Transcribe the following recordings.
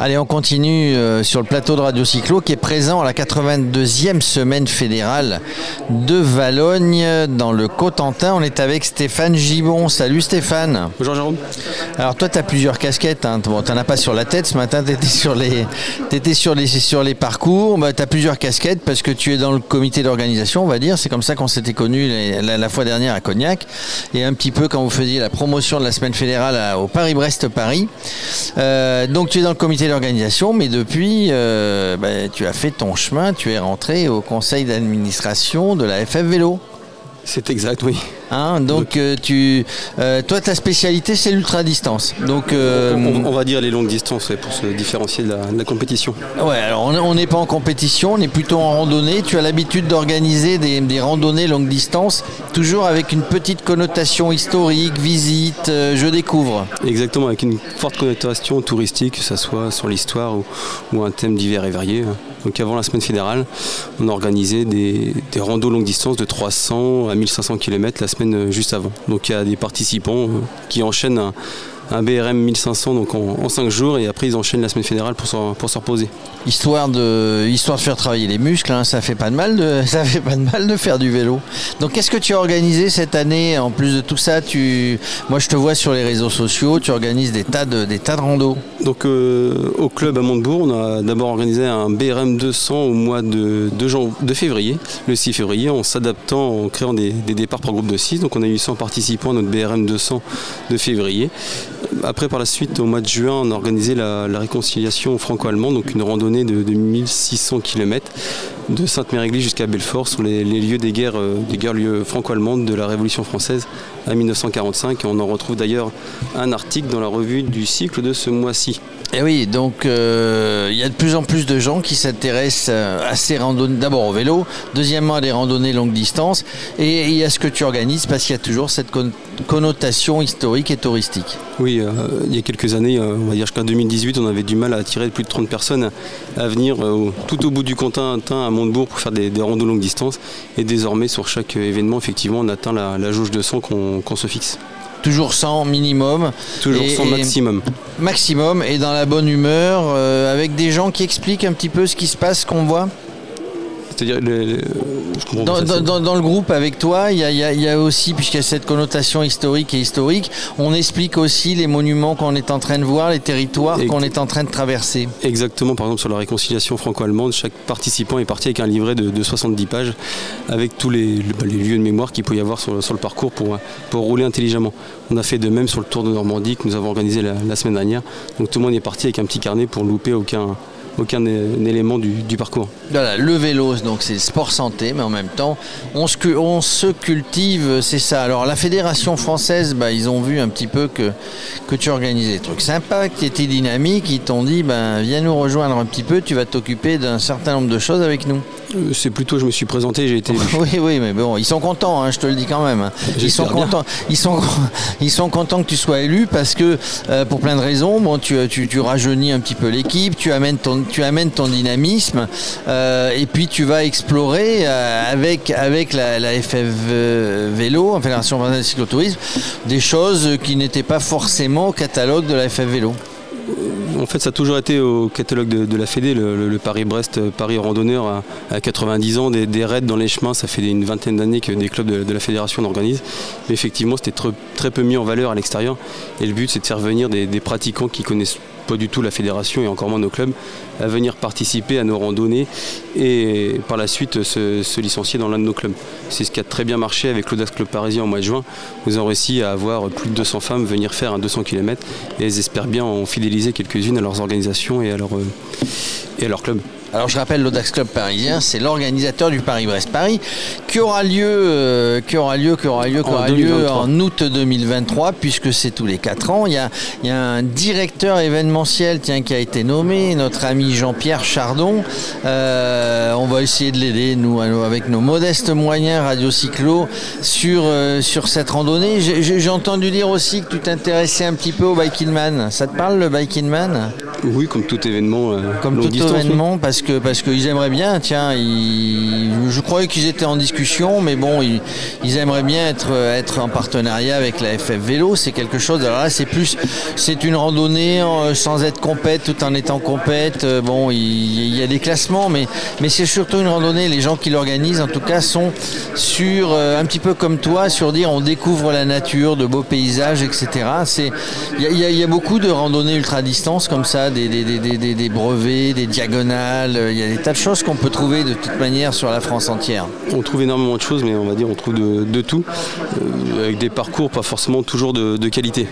Allez, on continue euh, sur le plateau de Radio Cyclo qui est présent à la 82e semaine fédérale de Valogne dans le Cotentin. On est avec Stéphane Gibon. Salut Stéphane. Bonjour Jérôme. Alors toi, tu as plusieurs casquettes. Hein. Bon, tu n'en as pas sur la tête. Ce matin, tu étais, sur les, étais sur, les, sur les parcours. Bah, tu as plusieurs casquettes parce que tu es dans le comité d'organisation, on va dire. C'est comme ça qu'on s'était connus la, fois dernière à Cognac. Et un petit peu quand vous faisiez la promotion de la semaine fédérale au Paris-Brest-Paris. Euh, donc tu es dans le comité l'organisation, mais depuis, euh, bah, tu as fait ton chemin, tu es rentré au conseil d'administration de la FF Vélo. C'est exact, oui. Hein, donc, euh, tu, euh, toi, ta spécialité, c'est l'ultra-distance. Donc, euh, on, va dire les longues distances pour se différencier de la, compétition. Ouais, alors on n'est pas en compétition, on est plutôt en randonnée. Tu as l'habitude d'organiser des, randonnées longue distance, toujours avec une petite connotation historique, visite, je découvre. Exactement, avec une forte connotation touristique, que ce soit sur l'histoire ou, un thème divers et varié. Donc avant la semaine fédérale, on a organisé des, des randos longue distance de 300 à 1500 km la semaine juste avant. Donc il y a des participants euh, qui enchaînent un, BRM 1500 donc en, 5 jours et après ils enchaînent la semaine fédérale pour se, pour se reposer. Histoire de, histoire de faire travailler les muscles, hein, ça fait pas de mal de, ça fait pas de mal de faire du vélo. Donc qu'est-ce que tu as organisé cette année? En plus de tout ça, tu, moi je te vois sur les réseaux sociaux, tu organises des tas de, des tas de randos. Donc euh, au club à Montebourg, on a d'abord organisé un BRM 200 au mois de, de, février, le 6 février, en s'adaptant, en créant des, des, départs par groupe de 6. Donc on a eu 100 participants à notre BRM 200 de février. Après, par la suite, au mois de juin, on a organisé la, réconciliation franco-allemande, donc une randonnée de, 1600 km de Sainte-Mère-Église jusqu'à Belfort sur les, lieux des guerres, euh, des guerres franco-allemandes de la Révolution française à 1945. Et on en retrouve d'ailleurs un article dans la revue du cycle de ce mois-ci. Et eh oui, donc euh, il y a de plus en plus de gens qui s'intéressent euh, à ces randonnées, d'abord au vélo, deuxièmement à des randonnées longue distance, et, a ce que tu organises parce qu'il y a toujours cette connotation historique et touristique. Oui, euh, il y a quelques années, on va dire jusqu'en 2018, on avait du mal à attirer plus de 30 personnes à venir tout au bout du continent à Montebourg pour faire des, des randos longue distance, et désormais sur chaque événement, effectivement, on atteint la, jauge de 100 qu'on se fixe. Toujours 100 minimum. Toujours 100 maximum. maximum et dans la bonne humeur, euh, avec des gens qui expliquent un petit peu ce qui se passe, qu'on voit c'est-à-dire dans, le groupe avec toi, il y a, aussi, puisqu'il y a cette connotation historique et historique, on explique aussi les monuments qu'on est en train de voir, les territoires qu'on est en train de traverser. Exactement, par exemple sur la réconciliation franco-allemande, chaque participant est parti avec un livret de, 70 pages avec tous les, lieux de mémoire qu'il peut y avoir sur, le parcours pour, pour rouler intelligemment. On a fait de même sur le Tour de Normandie que nous avons organisé la, la semaine dernière. Donc tout le monde est parti avec un petit carnet pour louper aucun, aucun élément du, parcours. Voilà, le vélo, donc c'est sport santé, mais en même temps, on se, on se cultive, c'est ça. Alors la fédération française, bah, ils ont vu un petit peu que, que tu organisais des trucs sympas, que tu étais dynamique, ils t'ont dit, ben, viens nous rejoindre un petit peu, tu vas t'occuper d'un certain nombre de choses avec nous. Euh, c'est plutôt, je me suis présenté, j'ai été. oui, oui, mais bon, ils sont contents, hein, je te le dis quand même. Hein. Ils sont contents. Ils sont, ils sont contents que tu sois élu parce que euh, pour plein de raisons, bon, tu, tu, tu rajeunis un petit peu l'équipe, tu amènes ton, tu amènes ton dynamisme euh, et puis tu vas explorer avec avec la, FF Vélo, en Fédération française de cyclotourisme, des choses qui n'étaient pas forcément au catalogue de la FF Vélo en fait, ça a toujours été au catalogue de, la Fédé, le, Paris-Brest, euh, Paris randonneur à, 90 ans, des, raids dans les chemins. Ça fait une vingtaine d'années que des clubs de, la fédération l'organisent. Mais effectivement, c'était très, peu mis en valeur à l'extérieur. Et le but, c'est de faire venir des pratiquants qui connaissent pas du tout la fédération et encore moins nos clubs, à venir participer à nos randonnées et par la suite se, licencier dans l'un de nos clubs. C'est ce qui a très bien marché avec l'Audax Club Parisien en mois de juin. Nous avons réussi à avoir plus de 200 femmes venir faire un 200 km et elles espèrent bien en fidéliser quelques-unes à leurs organisations et à, leur, euh, et à leur club. Alors je rappelle l'Audax Club parisien, c'est l'organisateur du Paris-Brest-Paris qui aura lieu, euh, qui aura lieu, qui aura lieu, qui aura lieu en août 2023 puisque c'est tous les 4 ans. Il y, a, il y a, un directeur événementiel tiens, qui a été nommé, notre ami Jean-Pierre Chardon. Euh, on va essayer de l'aider, nous, avec nos modestes moyens Radio Cyclo sur, euh, sur cette randonnée. J'ai entendu dire aussi que tu t'intéressais un petit peu au Biking Man. Ça te parle le Biking Man Oui, comme tout événement. comme tout événement, parce parce qu'ils aimeraient bien. Tiens, je croyais qu'ils étaient en discussion, mais bon, ils, aimeraient bien être en partenariat avec la FF Vélo. C'est quelque chose. Alors là, c'est plus, c'est une randonnée euh, sans être compète, tout en étant compète. Euh, bon, il, y a des classements, mais c'est surtout une randonnée. Les gens qui l'organisent, en tout cas, sont sur un petit peu comme toi, sur dire on découvre la nature, de beaux paysages, etc. Il y, a beaucoup de randonnées ultra distance comme ça, des, brevets, des diagonales. Il y a des tas de choses qu'on peut trouver de toute manière sur la France entière. On trouve énormément de choses, mais on va dire on trouve de, tout, euh, avec des parcours pas forcément toujours de qualité.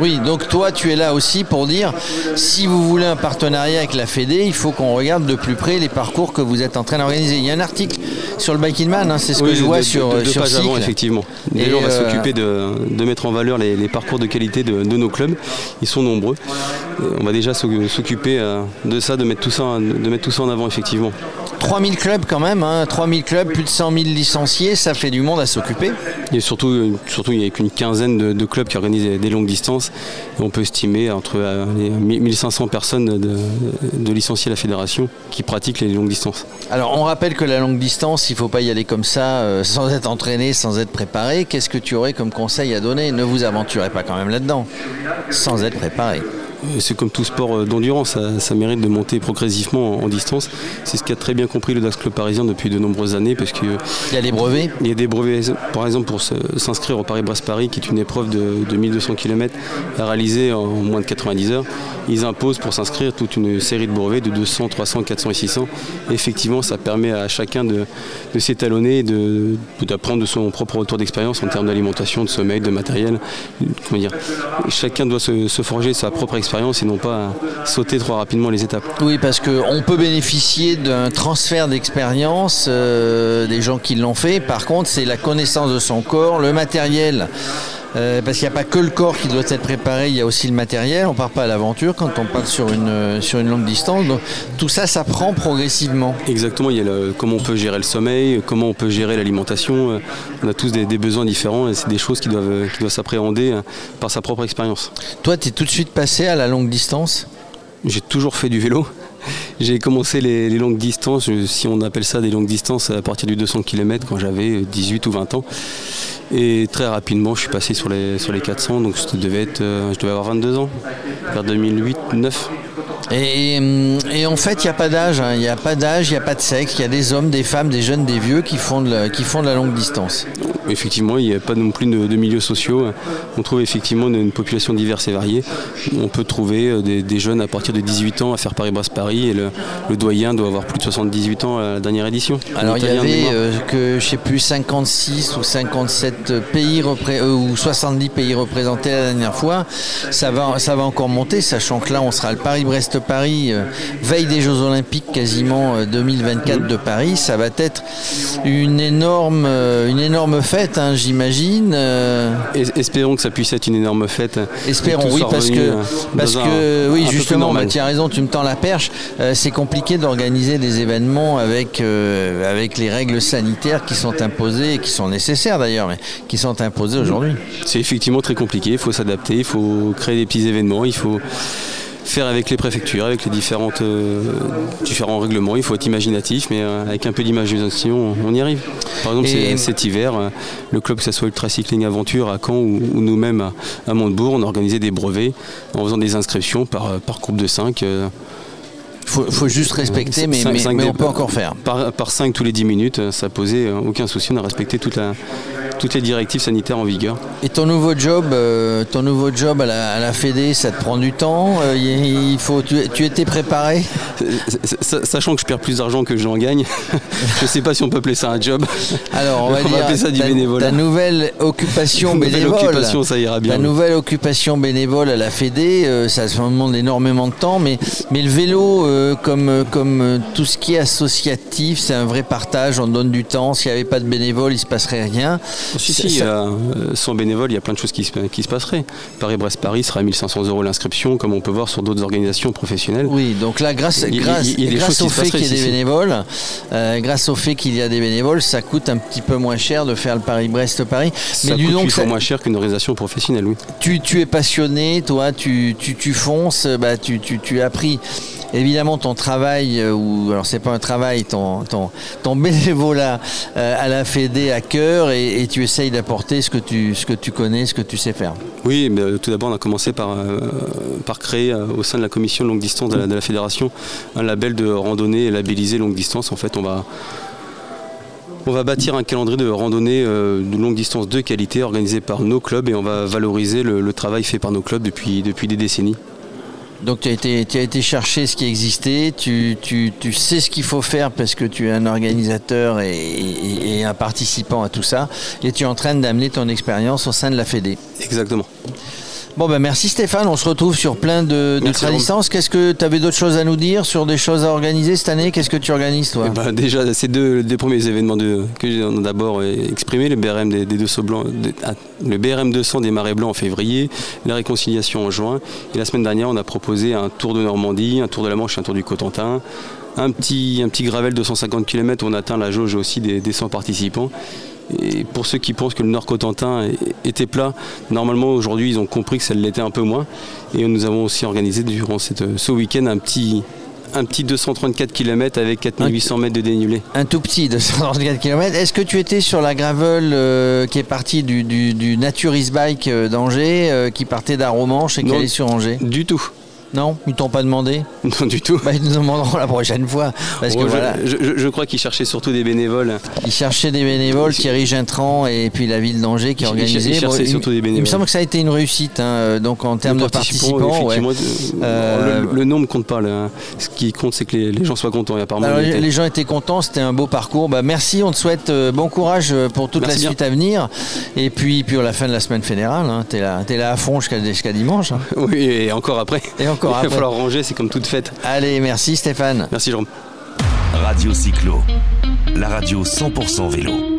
Oui, donc toi, tu es là aussi pour dire si vous voulez un partenariat avec la Fédé, il faut qu'on regarde de plus près les parcours que vous êtes en train d'organiser. Il y a un article sur le Bike Man, hein, c'est ce que je vois sur, de, sur avant, effectivement. Et on va euh, s'occuper de, mettre en valeur les, parcours de qualité de, nos clubs. Ils sont nombreux. Euh, on va déjà s'occuper euh, de ça, de mettre tout ça, de mettre tout ça en avant, effectivement. 3000 clubs quand même, 3000 hein. clubs, plus de 100 000 licenciés, ça fait du monde à s'occuper. Et surtout, surtout il n'y a qu'une quinzaine de, clubs qui organisent des longues distances. on peut estimer entre 1500 personnes de, licenciés à la fédération qui pratiquent les longues distances. Alors on rappelle que la longue distance, il ne faut pas y aller comme ça, euh, sans être entraîné, sans être préparé. Qu'est-ce que tu aurais comme conseil à donner? Ne vous aventurez pas quand même là-dedans, sans être préparé. C'est comme tout sport euh, d'endurance, ça, mérite de monter progressivement en, distance. C'est ce qu'a très bien compris le DAX Club parisien depuis de nombreuses années. Parce que, il y a des brevets Il y a des brevets, par exemple, pour s'inscrire au Paris-Brest-Paris, qui est une épreuve de, 1200 km à réaliser en moins de 90 heures. Ils imposent pour s'inscrire toute une série de brevets de 200, 300, 400 et 600. effectivement, ça permet à chacun de, s'étalonner et d'apprendre de, son propre retour d'expérience en termes d'alimentation, de sommeil, de matériel. Comment dire? Chacun doit se, se forger sa propre expérience et non pas sauter trop rapidement les étapes. Oui, parce qu'on peut bénéficier d'un transfert d'expérience euh, des gens qui l'ont fait. Par contre, c'est la connaissance de son corps, le matériel. Euh, parce qu'il n'y a pas que le corps qui doit être préparé, il y a aussi le matériel. On ne part pas à l'aventure quand on part sur une, euh, sur une longue distance. Donc, tout ça s'apprend progressivement. Exactement, il y a comment on peut gérer le sommeil, comment on peut gérer l'alimentation. On a tous des, besoins différents et c'est des choses qui doivent, qui doivent s'appréhender par sa propre expérience. Toi, tu es tout de suite passé à la longue distance? J'ai toujours fait du vélo. J'ai commencé les, longues distances, si on appelle ça des longues distances, à partir du 200 km quand j'avais 18 ou 20 ans. Et très rapidement, je suis passé sur les, sur les 400, donc je devais, être, euh, je devais avoir 22 ans, vers 2008-2009. Et, et, en fait, il n'y a pas d'âge, hein. il n'y a pas d'âge, il n'y a pas de sexe, il y a des hommes, des femmes, des jeunes, des vieux qui font de qui font de la longue distance. Effectivement, il n'y a pas non plus de, milieux sociaux. On trouve effectivement une, population diverse et variée. On peut trouver euh, des, jeunes à partir de 18 ans à faire Paris-Brest-Paris et le, doyen doit avoir plus de 78 ans à la dernière édition. Alors il y avait euh, que, je sais plus, 56 ou 57 pays euh, ou 70 pays représentés la dernière fois. Ça va, ça va encore monter, sachant que là, on sera le Paris-Brest Paris, euh, veille des Jeux Olympiques quasiment 2024 euh, de Paris, ça va être une énorme, une énorme fête, hein, j'imagine. Espérons que ça puisse être une énorme fête. Espérons, oui, parce que, parce que oui, justement, bah, tu as raison, tu me tends la perche. c'est compliqué d'organiser des événements avec, avec les règles sanitaires qui sont imposées, et qui sont nécessaires d'ailleurs, mais qui sont imposées aujourd'hui. C'est effectivement très compliqué, il faut s'adapter, il faut créer des petits événements, il faut faire avec les préfectures, avec les différentes, euh, différents règlements. Il faut être imaginatif, mais euh, avec un peu d'imagination, on y arrive. Par exemple, cet hiver, euh, le club, que ce soit Ultra Cycling Aventure à Caen ou, nous-mêmes à, Montebourg, on a organisé des brevets en faisant des inscriptions par, par groupe de 5. Il faut, juste respecter, mais, mais, on peut encore faire. Par, par 5 tous les 10 minutes, ça posait aucun souci, on a respecté toute la, toutes les directives sanitaires en vigueur. Et ton nouveau job, euh, ton nouveau job à la, à Fédé, ça te prend du temps euh, il faut, tu, étais préparé? Sachant que je perds plus d'argent que je n'en gagne, je ne sais pas si on peut appeler ça un job. Alors on va, dire appeler ça du bénévolat. Ta nouvelle occupation bénévole. occupation, ça ira bien. Ta nouvelle occupation bénévole à la Fédé, euh, ça demande énormément de temps, mais, mais le vélo, comme, comme tout ce qui est associatif, c'est un vrai partage, on donne du temps. S'il n'y avait pas de bénévoles, il ne se passerait rien. Si, si, euh, sans bénévole, il y a plein de choses qui se, qui se passeraient. Paris-Brest-Paris sera à 1500 euros l'inscription, comme on peut voir sur d'autres organisations professionnelles. Oui, donc là, grâce, grâce, grâce au fait qu'il y ait des bénévoles, euh, grâce au fait qu'il y a des bénévoles, ça coûte un petit peu moins cher de faire le Paris-Brest-Paris. Ça Mais coûte donc, ça... moins cher qu'une organisation professionnelle, oui. Tu, tu, es passionné, toi, tu, tu, tu fonces, bah, tu, tu, tu as pris évidemment ton travail, euh, ou alors c'est pas un travail, ton, ton, bénévolat euh, à la Fédé à cœur et, tu essayes d'apporter ce, que tu, connais, ce que tu sais faire. Oui, mais tout d'abord on a commencé par, créer au sein de la commission longue distance de la, fédération un label de randonnée labellisé longue distance. En fait, on va bâtir un calendrier de randonnée euh, de longue distance de qualité organisé par nos clubs et on va valoriser le, travail fait par nos clubs depuis des décennies. Donc tu as, été, tu as été chercher ce qui existait, tu, sais ce qu'il faut faire parce que tu es un organisateur et, un participant à tout ça, et tu es en train d'amener ton expérience au sein de la Fédé. Exactement. Bon ben merci Stéphane, on se retrouve sur plein de, de. Qu'est-ce que tu avais d'autres choses à nous dire sur des choses à organiser cette année? Qu'est-ce que tu organises toi? Eh ben, Déjà, c'est deux des premiers événements de, que j'ai d'abord exprimé, le BRM des, deux sauts blancs, ah, le BRM 200 des marais blancs en février, la réconciliation en juin. Et la semaine dernière, on a proposé un tour de Normandie, un tour de la Manche, un tour du Cotentin. Un petit, un petit gravel de 150 km, on atteint la jauge aussi des, des 100 participants. Et pour ceux qui pensent que le Nord Cotentin était plat, normalement aujourd'hui ils ont compris que ça l'était un peu moins. Et nous avons aussi organisé durant ce week-end un petit, un petit 234 km avec 4800 mètres de dénivelé. Un tout petit 234 km. Est-ce que tu étais sur la gravel euh, qui est partie du, du, du Naturist Bike euh, d'Angers, euh, qui partait d'Aromanche et qui allait sur Angers? Du tout. Non, ils t'ont pas demandé Non, du tout. Bah, ils nous demanderont la prochaine fois. Parce que, je, crois qu'ils cherchaient surtout des bénévoles. Ils cherchaient des bénévoles, Thierry Gintran et puis la ville d'Angers qui organisait. Ils cherchaient surtout des bénévoles. Il me semble que ça a été une réussite, hein, donc en termes de participants. Euh, le, nombre compte pas. Ce qui compte, c'est que les, gens soient contents. Alors, les, gens étaient contents, c'était un beau parcours. Bah, merci, on te souhaite euh, bon courage euh, pour toute la suite à venir. Et puis, puis à la fin de la semaine fédérale, hein, tu es, es, là à fond jusqu'à dimanche. Hein. Oui, et encore après. Et encore il va falloir ranger, c'est comme toute fête. Allez, merci Stéphane. Merci Jérôme. Radio Cyclo, la radio 100% vélo.